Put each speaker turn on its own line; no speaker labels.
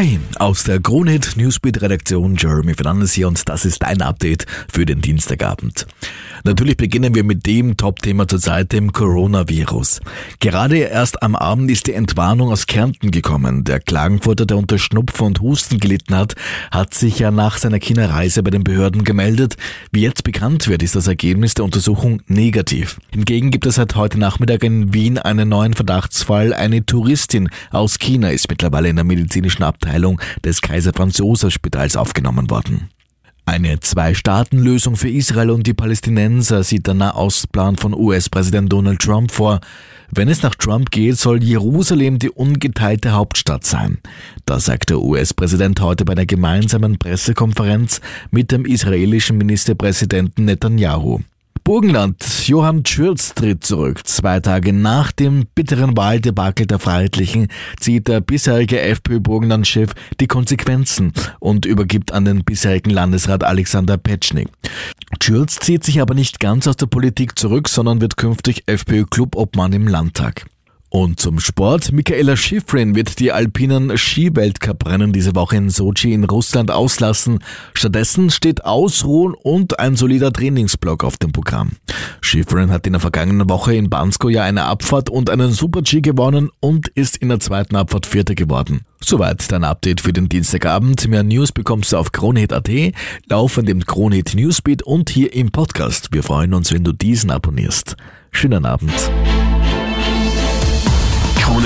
Hi, aus der Kronhit Newsbeat Redaktion Jeremy Fernandes hier und das ist dein Update für den Dienstagabend. Natürlich beginnen wir mit dem Top-Thema zurzeit, dem Coronavirus. Gerade erst am Abend ist die Entwarnung aus Kärnten gekommen. Der Klagenfurter, der unter Schnupfen und Husten gelitten hat, hat sich ja nach seiner China-Reise bei den Behörden gemeldet. Wie jetzt bekannt wird, ist das Ergebnis der Untersuchung negativ. Hingegen gibt es seit heute Nachmittag in Wien einen neuen Verdachtsfall. Eine Touristin aus China ist mittlerweile in der medizinischen Abteilung des Kaiser Franz Josef Spitals aufgenommen worden. Eine Zwei-Staaten-Lösung für Israel und die Palästinenser sieht der Nahostplan von US-Präsident Donald Trump vor. Wenn es nach Trump geht, soll Jerusalem die ungeteilte Hauptstadt sein. Das sagt der US-Präsident heute bei einer gemeinsamen Pressekonferenz mit dem israelischen Ministerpräsidenten Netanyahu. Burgenland. Johann Schürz tritt zurück. Zwei Tage nach dem bitteren Wahldebakel der Freiheitlichen zieht der bisherige FPÖ-Burgenland-Chef die Konsequenzen und übergibt an den bisherigen Landesrat Alexander Petschnik. Schürz zieht sich aber nicht ganz aus der Politik zurück, sondern wird künftig FPÖ-Clubobmann im Landtag. Und zum Sport. Michaela Schifrin wird die alpinen Skiweltcuprennen diese Woche in Sochi in Russland auslassen. Stattdessen steht Ausruhen und ein solider Trainingsblock auf dem Programm. Schifrin hat in der vergangenen Woche in Bansko ja eine Abfahrt und einen Super-G gewonnen und ist in der zweiten Abfahrt Vierter geworden. Soweit dein Update für den Dienstagabend. Mehr News bekommst du auf kronehit.at, laufend im Kronehit Newsbeat und hier im Podcast. Wir freuen uns, wenn du diesen abonnierst. Schönen Abend.